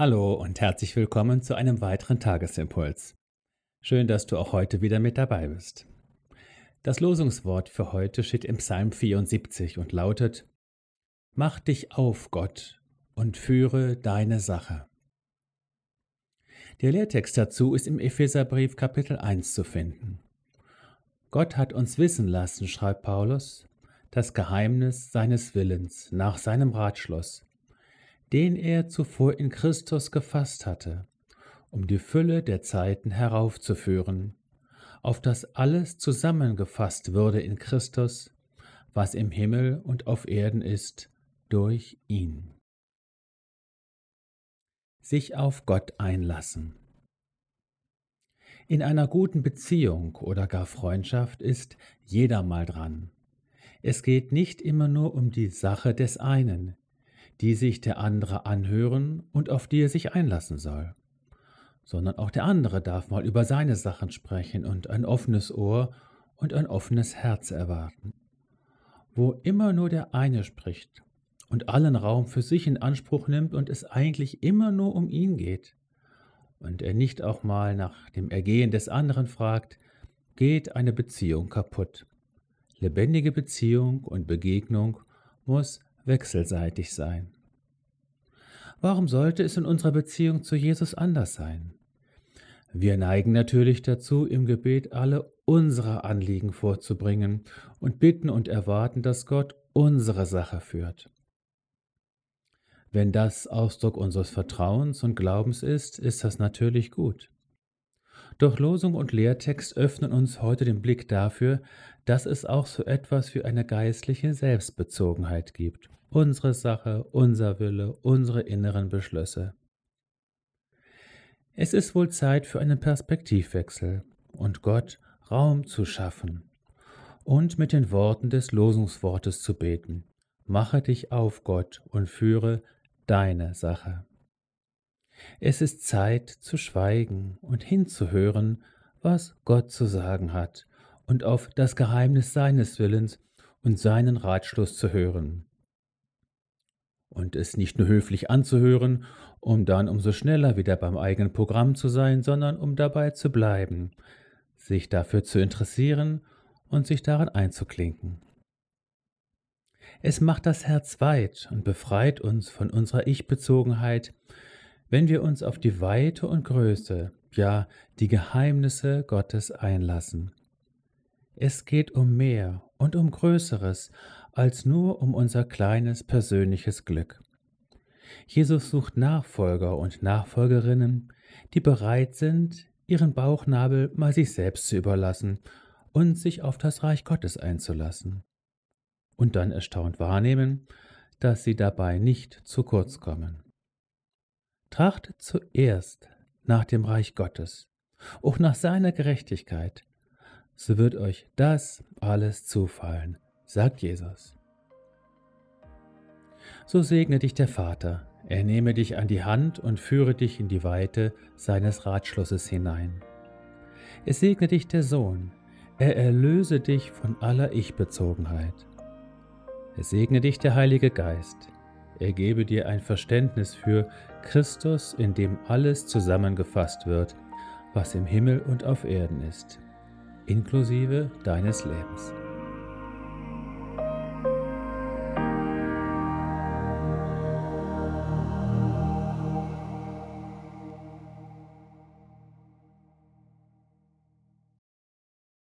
Hallo und herzlich willkommen zu einem weiteren Tagesimpuls. Schön, dass du auch heute wieder mit dabei bist. Das Losungswort für heute steht im Psalm 74 und lautet Mach dich auf, Gott, und führe deine Sache. Der Lehrtext dazu ist im Epheserbrief Kapitel 1 zu finden. Gott hat uns wissen lassen, schreibt Paulus, das Geheimnis seines Willens nach seinem Ratschluss, den er zuvor in Christus gefasst hatte, um die Fülle der Zeiten heraufzuführen, auf das alles zusammengefasst würde in Christus, was im Himmel und auf Erden ist, durch ihn. Sich auf Gott einlassen. In einer guten Beziehung oder gar Freundschaft ist jeder mal dran. Es geht nicht immer nur um die Sache des einen, die sich der andere anhören und auf die er sich einlassen soll, sondern auch der andere darf mal über seine Sachen sprechen und ein offenes Ohr und ein offenes Herz erwarten. Wo immer nur der eine spricht und allen Raum für sich in Anspruch nimmt und es eigentlich immer nur um ihn geht, und er nicht auch mal nach dem Ergehen des anderen fragt, geht eine Beziehung kaputt. Lebendige Beziehung und Begegnung muss wechselseitig sein. Warum sollte es in unserer Beziehung zu Jesus anders sein? Wir neigen natürlich dazu, im Gebet alle unsere Anliegen vorzubringen und bitten und erwarten, dass Gott unsere Sache führt. Wenn das Ausdruck unseres Vertrauens und Glaubens ist, ist das natürlich gut. Doch Losung und Lehrtext öffnen uns heute den Blick dafür, dass es auch so etwas wie eine geistliche Selbstbezogenheit gibt unsere Sache, unser Wille, unsere inneren Beschlüsse. Es ist wohl Zeit für einen Perspektivwechsel und Gott Raum zu schaffen und mit den Worten des Losungswortes zu beten. Mache dich auf, Gott, und führe deine Sache. Es ist Zeit zu schweigen und hinzuhören, was Gott zu sagen hat, und auf das Geheimnis seines Willens und seinen Ratschluss zu hören und es nicht nur höflich anzuhören, um dann umso schneller wieder beim eigenen Programm zu sein, sondern um dabei zu bleiben, sich dafür zu interessieren und sich daran einzuklinken. Es macht das Herz weit und befreit uns von unserer Ich-Bezogenheit, wenn wir uns auf die Weite und Größe, ja die Geheimnisse Gottes einlassen. Es geht um mehr und um Größeres als nur um unser kleines persönliches Glück. Jesus sucht Nachfolger und Nachfolgerinnen, die bereit sind, ihren Bauchnabel mal sich selbst zu überlassen und sich auf das Reich Gottes einzulassen. Und dann erstaunt wahrnehmen, dass sie dabei nicht zu kurz kommen. Trachtet zuerst nach dem Reich Gottes, auch nach seiner Gerechtigkeit, so wird euch das alles zufallen sagt Jesus. So segne dich der Vater, er nehme dich an die Hand und führe dich in die Weite seines Ratschlusses hinein. Es segne dich der Sohn, er erlöse dich von aller Ich-Bezogenheit. Es segne dich der Heilige Geist, er gebe dir ein Verständnis für Christus, in dem alles zusammengefasst wird, was im Himmel und auf Erden ist, inklusive deines Lebens.